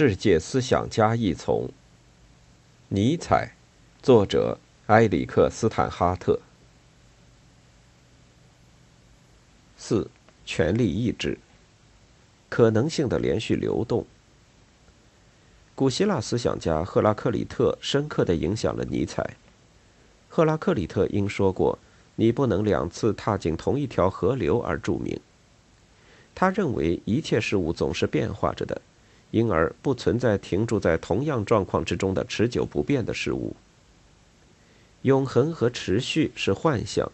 世界思想家一丛。尼采，作者埃里克斯坦哈特。四，权力意志。可能性的连续流动。古希腊思想家赫拉克里特深刻的影响了尼采。赫拉克里特应说过：“你不能两次踏进同一条河流而著名。”他认为一切事物总是变化着的，因而不存在停住在同样状况之中的持久不变的事物。永恒和持续是幻象，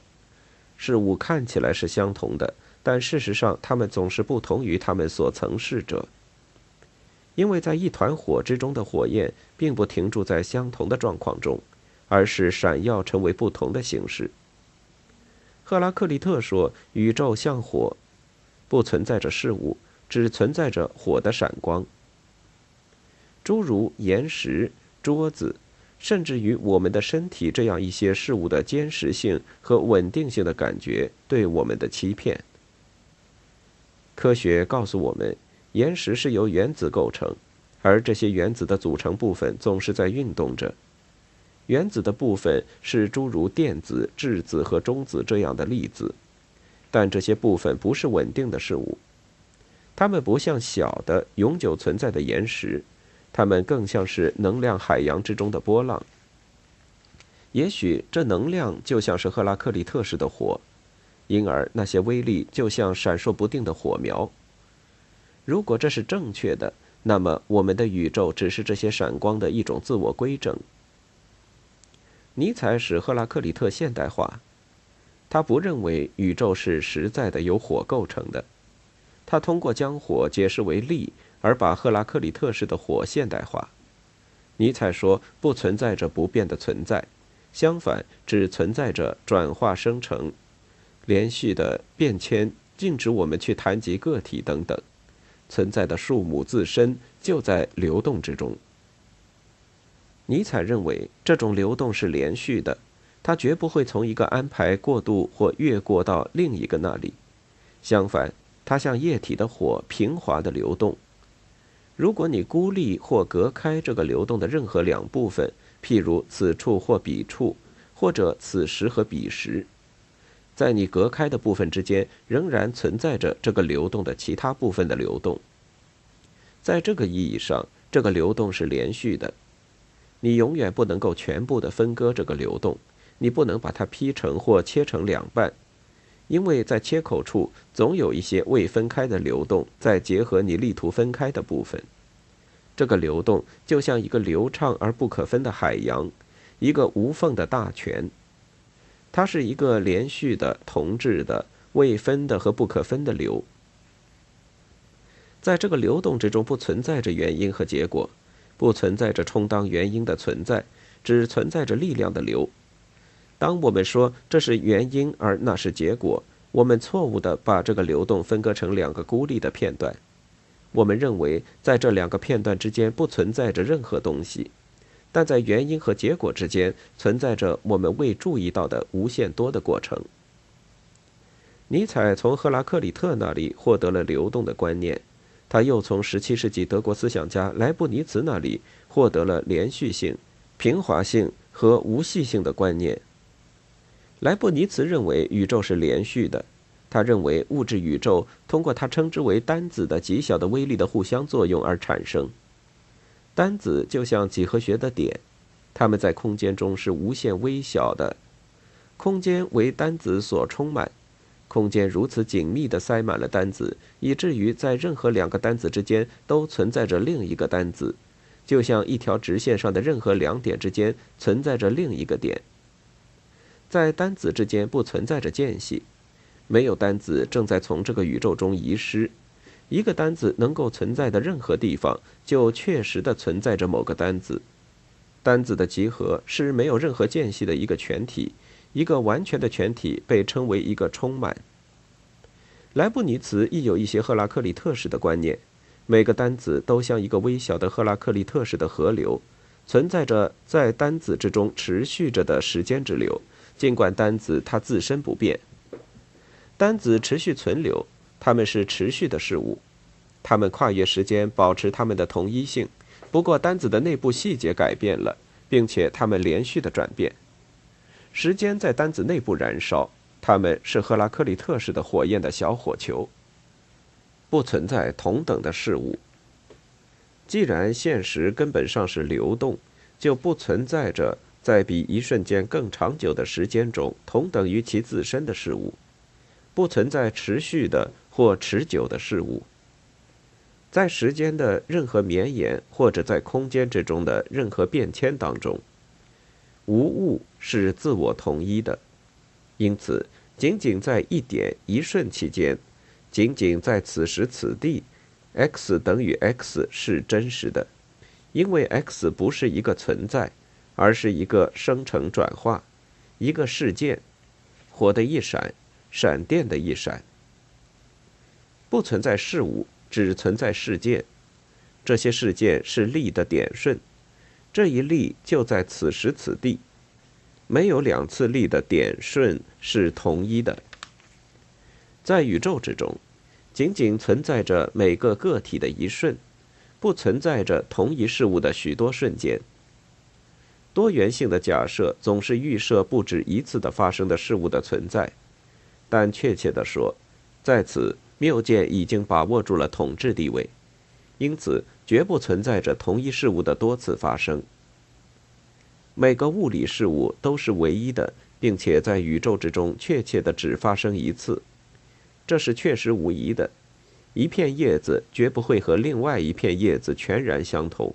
事物看起来是相同的，但事实上它们总是不同于它们所曾是者。因为在一团火之中的火焰并不停住在相同的状况中，而是闪耀成为不同的形式。赫拉克利特说：“宇宙像火。”不存在着事物，只存在着火的闪光。诸如岩石、桌子，甚至于我们的身体这样一些事物的坚实性和稳定性的感觉，对我们的欺骗。科学告诉我们，岩石是由原子构成，而这些原子的组成部分总是在运动着。原子的部分是诸如电子、质子和中子这样的粒子。但这些部分不是稳定的事物，它们不像小的永久存在的岩石，它们更像是能量海洋之中的波浪。也许这能量就像是赫拉克利特式的火，因而那些威力就像闪烁不定的火苗。如果这是正确的，那么我们的宇宙只是这些闪光的一种自我规整。尼采使赫拉克利特现代化。他不认为宇宙是实在的由火构成的，他通过将火解释为力，而把赫拉克里特式的火现代化。尼采说，不存在着不变的存在，相反，只存在着转化生成、连续的变迁，禁止我们去谈及个体等等。存在的数目自身就在流动之中。尼采认为，这种流动是连续的。它绝不会从一个安排过渡或越过到另一个那里，相反，它像液体的火平滑的流动。如果你孤立或隔开这个流动的任何两部分，譬如此处或彼处，或者此时和彼时，在你隔开的部分之间仍然存在着这个流动的其他部分的流动。在这个意义上，这个流动是连续的。你永远不能够全部的分割这个流动。你不能把它劈成或切成两半，因为在切口处总有一些未分开的流动，在结合你力图分开的部分。这个流动就像一个流畅而不可分的海洋，一个无缝的大泉。它是一个连续的、同质的、未分的和不可分的流。在这个流动之中，不存在着原因和结果，不存在着充当原因的存在，只存在着力量的流。当我们说这是原因，而那是结果，我们错误地把这个流动分割成两个孤立的片段。我们认为在这两个片段之间不存在着任何东西，但在原因和结果之间存在着我们未注意到的无限多的过程。尼采从赫拉克里特那里获得了流动的观念，他又从17世纪德国思想家莱布尼茨那里获得了连续性、平滑性和无系性的观念。莱布尼茨认为宇宙是连续的，他认为物质宇宙通过他称之为单子的极小的微粒的互相作用而产生。单子就像几何学的点，它们在空间中是无限微小的。空间为单子所充满，空间如此紧密地塞满了单子，以至于在任何两个单子之间都存在着另一个单子，就像一条直线上的任何两点之间存在着另一个点。在单子之间不存在着间隙，没有单子正在从这个宇宙中遗失。一个单子能够存在的任何地方，就确实的存在着某个单子。单子的集合是没有任何间隙的一个全体，一个完全的全体被称为一个充满。莱布尼茨亦有一些赫拉克利特式的观念，每个单子都像一个微小的赫拉克利特式的河流，存在着在单子之中持续着的时间之流。尽管单子它自身不变，单子持续存留，它们是持续的事物。它们跨越时间保持它们的同一性，不过单子的内部细节改变了，并且它们连续的转变。时间在单子内部燃烧，它们是赫拉克利特式的火焰的小火球。不存在同等的事物。既然现实根本上是流动，就不存在着在比一瞬间更长久的时间中同等于其自身的事物，不存在持续的或持久的事物。在时间的任何绵延，或者在空间之中的任何变迁当中，无物是自我统一的。因此，仅仅在一点一瞬期间，仅仅在此时此地，x 等于 x 是真实的，因为 x 不是一个存在，而是一个生成转化，一个事件，火的一闪，闪电的一闪。不存在事物。只存在事件，这些事件是力的点瞬，这一力就在此时此地，没有两次力的点瞬是同一的。在宇宙之中，仅仅存在着每个个体的一瞬，不存在着同一事物的许多瞬间。多元性的假设总是预设不止一次的发生的事物的存在，但确切地说，在此。谬见已经把握住了统治地位，因此绝不存在着同一事物的多次发生。每个物理事物都是唯一的，并且在宇宙之中确切的只发生一次，这是确实无疑的。一片叶子绝不会和另外一片叶子全然相同，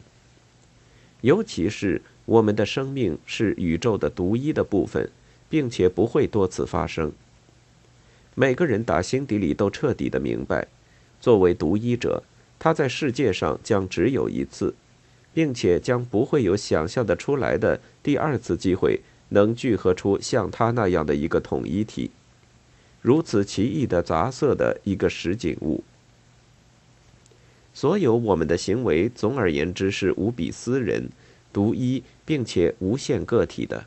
尤其是我们的生命是宇宙的独一的部分，并且不会多次发生。每个人打心底里都彻底的明白，作为独一者，他在世界上将只有一次，并且将不会有想象的出来的第二次机会，能聚合出像他那样的一个统一体，如此奇异的杂色的一个实景物。所有我们的行为，总而言之是无比私人、独一，并且无限个体的。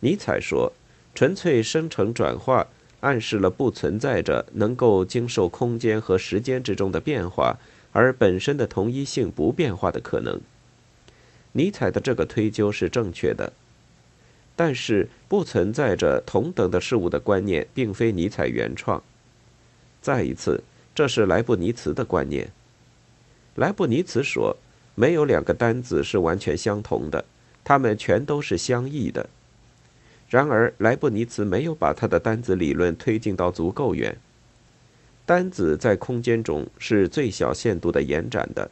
尼采说：“纯粹生成转化。”暗示了不存在着能够经受空间和时间之中的变化，而本身的同一性不变化的可能。尼采的这个推究是正确的，但是不存在着同等的事物的观念并非尼采原创。再一次，这是莱布尼茨的观念。莱布尼茨说，没有两个单子是完全相同的，它们全都是相异的。然而，莱布尼茨没有把他的单子理论推进到足够远。单子在空间中是最小限度的延展的，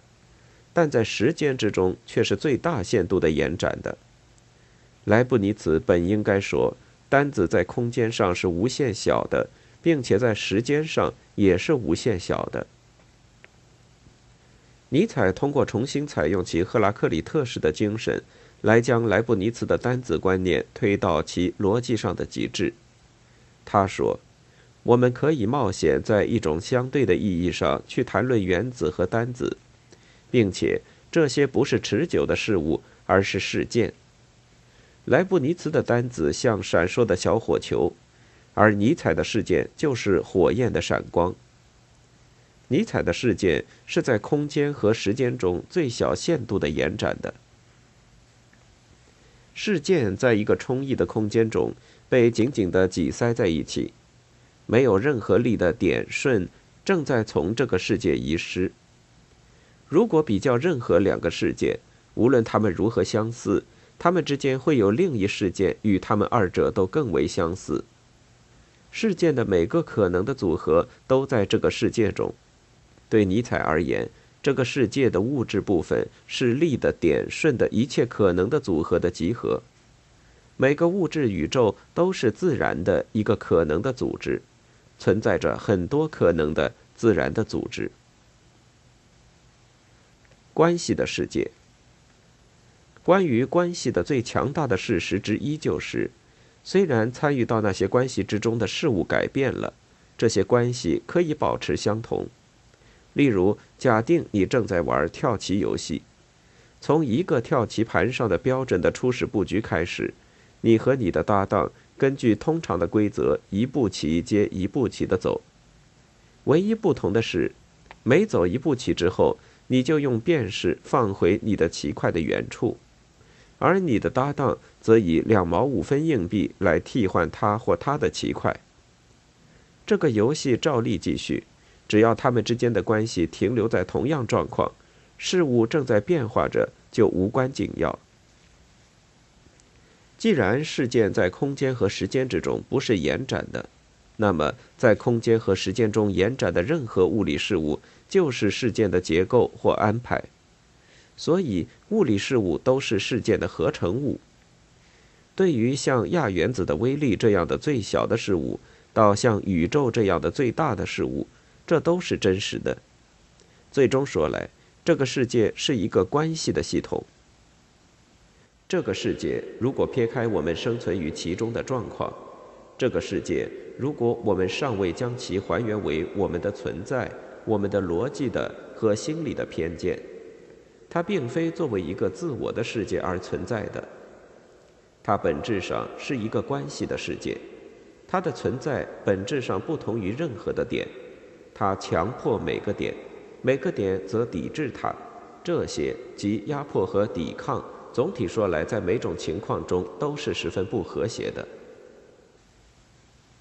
但在时间之中却是最大限度的延展的。莱布尼茨本应该说，单子在空间上是无限小的，并且在时间上也是无限小的。尼采通过重新采用其赫拉克里特式的精神。来将莱布尼茨的单子观念推到其逻辑上的极致。他说：“我们可以冒险在一种相对的意义上去谈论原子和单子，并且这些不是持久的事物，而是事件。莱布尼茨的单子像闪烁的小火球，而尼采的事件就是火焰的闪光。尼采的事件是在空间和时间中最小限度的延展的。”事件在一个充溢的空间中被紧紧地挤塞在一起，没有任何力的点瞬正在从这个世界遗失。如果比较任何两个事件，无论它们如何相似，它们之间会有另一事件与它们二者都更为相似。事件的每个可能的组合都在这个世界中。对尼采而言。这个世界的物质部分是力的点瞬的一切可能的组合的集合。每个物质宇宙都是自然的一个可能的组织，存在着很多可能的自然的组织。关系的世界。关于关系的最强大的事实之一就是，虽然参与到那些关系之中的事物改变了，这些关系可以保持相同。例如，假定你正在玩跳棋游戏，从一个跳棋盘上的标准的初始布局开始，你和你的搭档根据通常的规则一步棋接一步棋的走。唯一不同的是，每走一步棋之后，你就用便士放回你的棋块的原处，而你的搭档则以两毛五分硬币来替换他或他的棋块。这个游戏照例继续，只要他们之间的关系停留在同样状况，事物正在变化着，就无关紧要。既然事件在空间和时间之中不是延展的，那么在空间和时间中延展的任何物理事物。就是事件的结构或安排，所以物理事物都是事件的合成物。对于像亚原子的微粒这样的最小的事物，到像宇宙这样的最大的事物，这都是真实的。最终说来，这个世界是一个关系的系统。这个世界如果撇开我们生存于其中的状况，这个世界如果我们尚未将其还原为我们的存在。我们的逻辑的和心理的偏见，它并非作为一个自我的世界而存在的，它本质上是一个关系的世界，它的存在本质上不同于任何的点，它强迫每个点，每个点则抵制它，这些即压迫和抵抗，总体说来，在每种情况中都是十分不和谐的，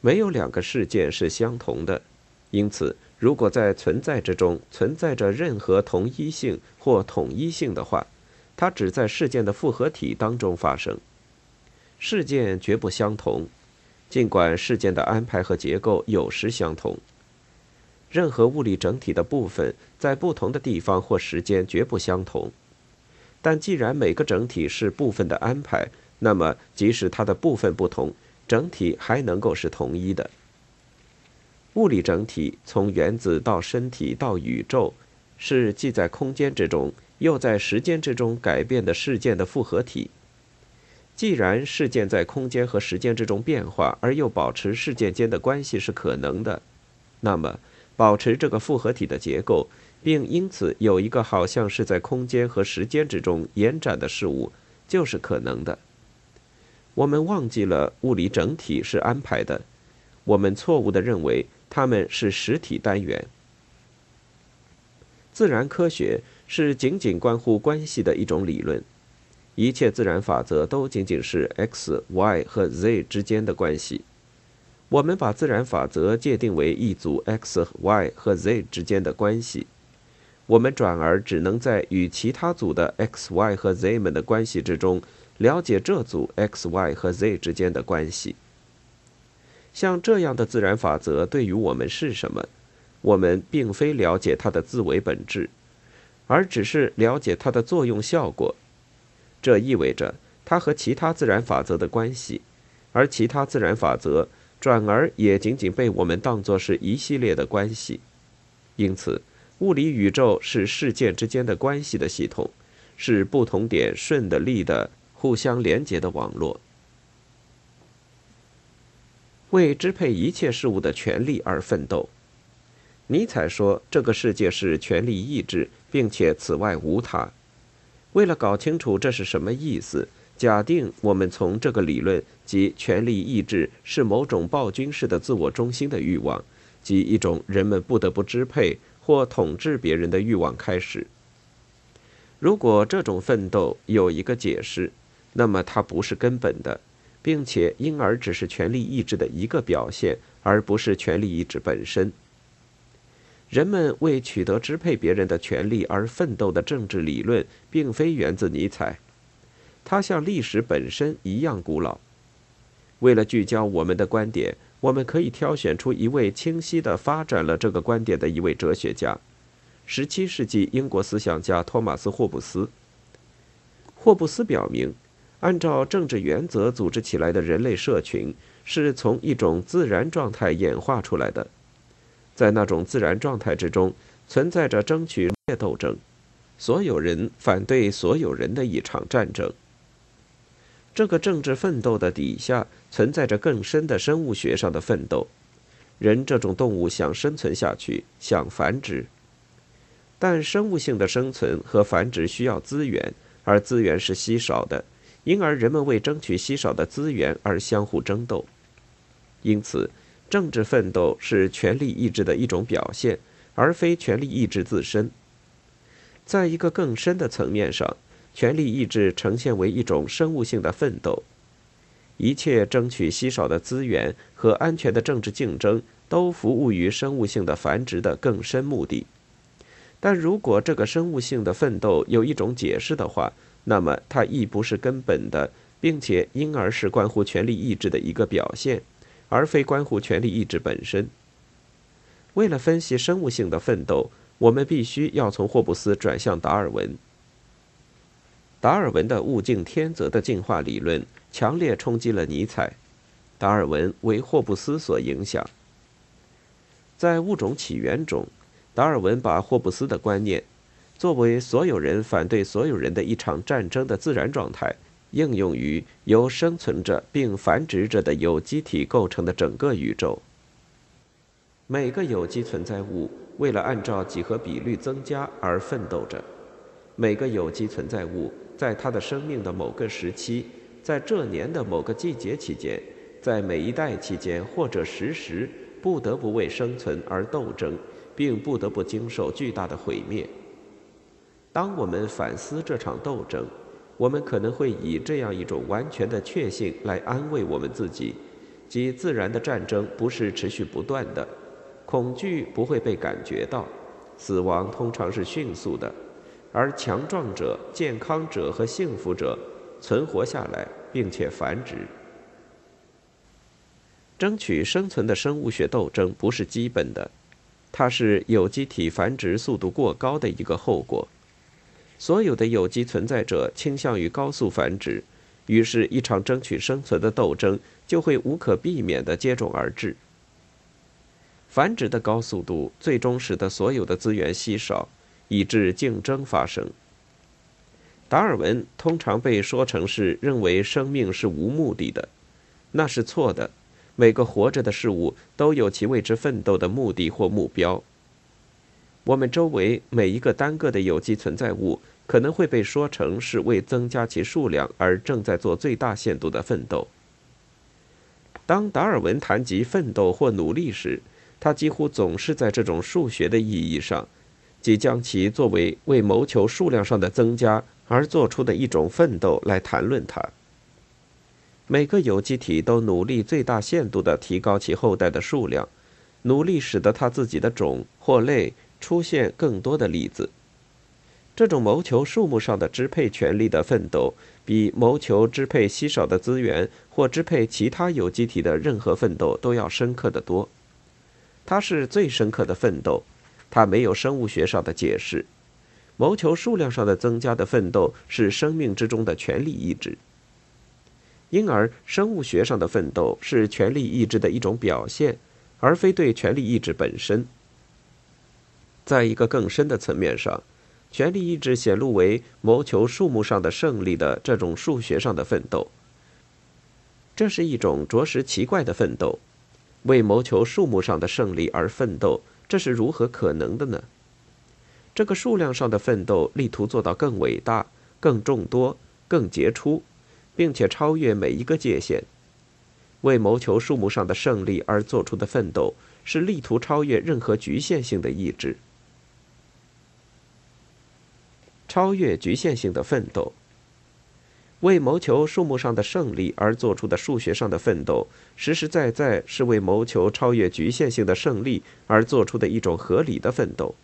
没有两个事件是相同的，因此。如果在存在之中存在着任何同一性或统一性的话，它只在事件的复合体当中发生。事件绝不相同，尽管事件的安排和结构有时相同。任何物理整体的部分在不同的地方或时间绝不相同。但既然每个整体是部分的安排，那么即使它的部分不同，整体还能够是统一的。物理整体从原子到身体到宇宙，是既在空间之中又在时间之中改变的事件的复合体。既然事件在空间和时间之中变化，而又保持事件间的关系是可能的，那么保持这个复合体的结构，并因此有一个好像是在空间和时间之中延展的事物，就是可能的。我们忘记了物理整体是安排的，我们错误地认为。它们是实体单元。自然科学是仅仅关乎关系的一种理论，一切自然法则都仅仅是 x、y 和 z 之间的关系。我们把自然法则界定为一组 x、y 和 z 之间的关系，我们转而只能在与其他组的 x、y 和 z 们的关系之中，了解这组 x、y 和 z 之间的关系。像这样的自然法则对于我们是什么？我们并非了解它的自为本质，而只是了解它的作用效果。这意味着它和其他自然法则的关系，而其他自然法则转而也仅仅被我们当作是一系列的关系。因此，物理宇宙是事件之间的关系的系统，是不同点顺的力的互相连接的网络。为支配一切事物的权利而奋斗，尼采说：“这个世界是权力意志，并且此外无他。”为了搞清楚这是什么意思，假定我们从这个理论即权力意志是某种暴君式的自我中心的欲望，即一种人们不得不支配或统治别人的欲望开始。如果这种奋斗有一个解释，那么它不是根本的。并且，因而只是权力意志的一个表现，而不是权力意志本身。人们为取得支配别人的权利而奋斗的政治理论，并非源自尼采，它像历史本身一样古老。为了聚焦我们的观点，我们可以挑选出一位清晰地发展了这个观点的一位哲学家——十七世纪英国思想家托马斯·霍布斯。霍布斯表明。按照政治原则组织起来的人类社群，是从一种自然状态演化出来的。在那种自然状态之中，存在着争取斗争，所有人反对所有人的一场战争。这个政治奋斗的底下，存在着更深的生物学上的奋斗。人这种动物想生存下去，想繁殖，但生物性的生存和繁殖需要资源，而资源是稀少的。因而，人们为争取稀少的资源而相互争斗。因此，政治奋斗是权力意志的一种表现，而非权力意志自身。在一个更深的层面上，权力意志呈现为一种生物性的奋斗。一切争取稀少的资源和安全的政治竞争，都服务于生物性的繁殖的更深目的。但如果这个生物性的奋斗有一种解释的话，那么它亦不是根本的，并且因而是关乎权力意志的一个表现，而非关乎权力意志本身。为了分析生物性的奋斗，我们必须要从霍布斯转向达尔文。达尔文的物竞天择的进化理论强烈冲击了尼采，达尔文为霍布斯所影响。在《物种起源》中，达尔文把霍布斯的观念，作为所有人反对所有人的一场战争的自然状态，应用于由生存着并繁殖着的有机体构成的整个宇宙。每个有机存在物为了按照几何比率增加而奋斗着，每个有机存在物。在他的生命的某个时期，在这年的某个季节期间，在每一代期间或者时时，不得不为生存而斗争，并不得不经受巨大的毁灭。当我们反思这场斗争，我们可能会以这样一种完全的确信来安慰我们自己：即自然的战争不是持续不断的，恐惧不会被感觉到，死亡通常是迅速的。而强壮者、健康者和幸福者存活下来，并且繁殖。争取生存的生物学斗争不是基本的，它是有机体繁殖速度过高的一个后果。所有的有机存在者倾向于高速繁殖，于是，一场争取生存的斗争就会无可避免地接踵而至。繁殖的高速度最终使得所有的资源稀少。以致竞争发生。达尔文通常被说成是认为生命是无目的的，那是错的。每个活着的事物都有其为之奋斗的目的或目标。我们周围每一个单个的有机存在物可能会被说成是为增加其数量而正在做最大限度的奋斗。当达尔文谈及奋斗或努力时，他几乎总是在这种数学的意义上。即将其作为为谋求数量上的增加而做出的一种奋斗来谈论它。每个有机体都努力最大限度地提高其后代的数量，努力使得它自己的种或类出现更多的例子。这种谋求数目上的支配权利的奋斗，比谋求支配稀少的资源或支配其他有机体的任何奋斗都要深刻的多。它是最深刻的奋斗。它没有生物学上的解释，谋求数量上的增加的奋斗是生命之中的权力意志，因而生物学上的奋斗是权力意志的一种表现，而非对权力意志本身。在一个更深的层面上，权力意志显露为谋求数目上的胜利的这种数学上的奋斗，这是一种着实奇怪的奋斗，为谋求数目上的胜利而奋斗。这是如何可能的呢？这个数量上的奋斗，力图做到更伟大、更众多、更杰出，并且超越每一个界限。为谋求数目上的胜利而做出的奋斗，是力图超越任何局限性的意志。超越局限性的奋斗。为谋求数目上的胜利而做出的数学上的奋斗，实实在在是为谋求超越局限性的胜利而做出的一种合理的奋斗。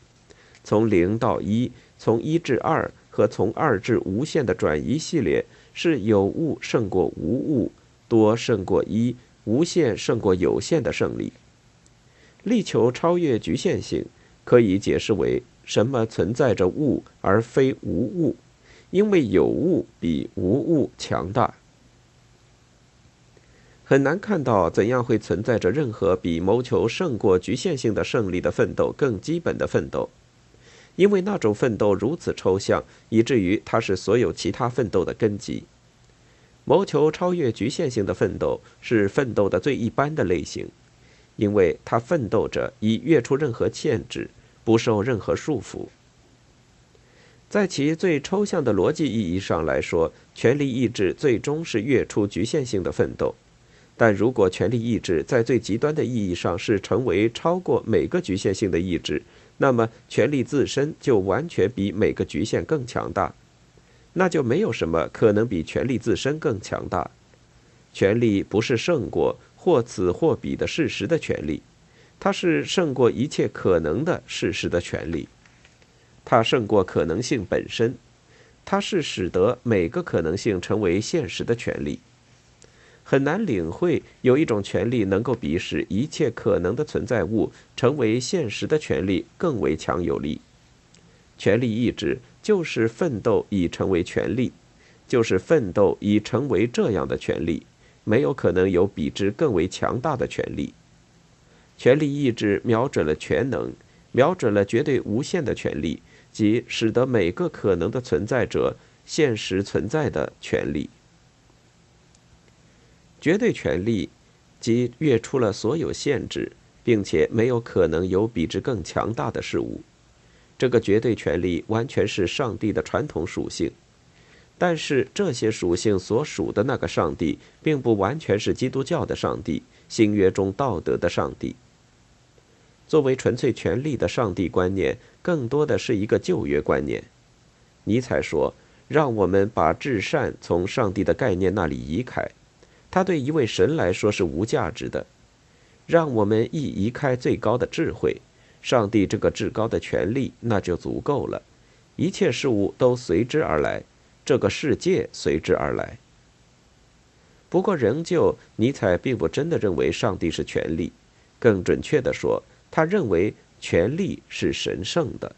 从零到一，从一至二和从二至无限的转移系列，是有物胜过无物，多胜过一，无限胜过有限的胜利。力求超越局限性，可以解释为什么存在着物而非无物。因为有物比无物强大，很难看到怎样会存在着任何比谋求胜过局限性的胜利的奋斗更基本的奋斗，因为那种奋斗如此抽象，以至于它是所有其他奋斗的根基。谋求超越局限性的奋斗是奋斗的最一般的类型，因为它奋斗着以越出任何限制，不受任何束缚。在其最抽象的逻辑意义上来说，权力意志最终是跃出局限性的奋斗。但如果权力意志在最极端的意义上是成为超过每个局限性的意志，那么权力自身就完全比每个局限更强大，那就没有什么可能比权力自身更强大。权力不是胜过或此或彼的事实的权利，它是胜过一切可能的事实的权利，它胜过可能性本身，它是使得每个可能性成为现实的权利。很难领会有一种权利能够比使一切可能的存在物成为现实的权利更为强有力。权力意志就是奋斗以成为权利，就是奋斗以成为这样的权利。没有可能有比之更为强大的权利。权力意志瞄准了全能，瞄准了绝对无限的权利，即使得每个可能的存在者现实存在的权利。绝对权力，即越出了所有限制，并且没有可能有比之更强大的事物。这个绝对权力完全是上帝的传统属性，但是这些属性所属的那个上帝，并不完全是基督教的上帝，新约中道德的上帝。作为纯粹权力的上帝观念，更多的是一个旧约观念。尼采说：“让我们把至善从上帝的概念那里移开。”他对一位神来说是无价值的，让我们一移开最高的智慧，上帝这个至高的权利，那就足够了。一切事物都随之而来，这个世界随之而来。不过，仍旧，尼采并不真的认为上帝是权力，更准确地说，他认为权力是神圣的。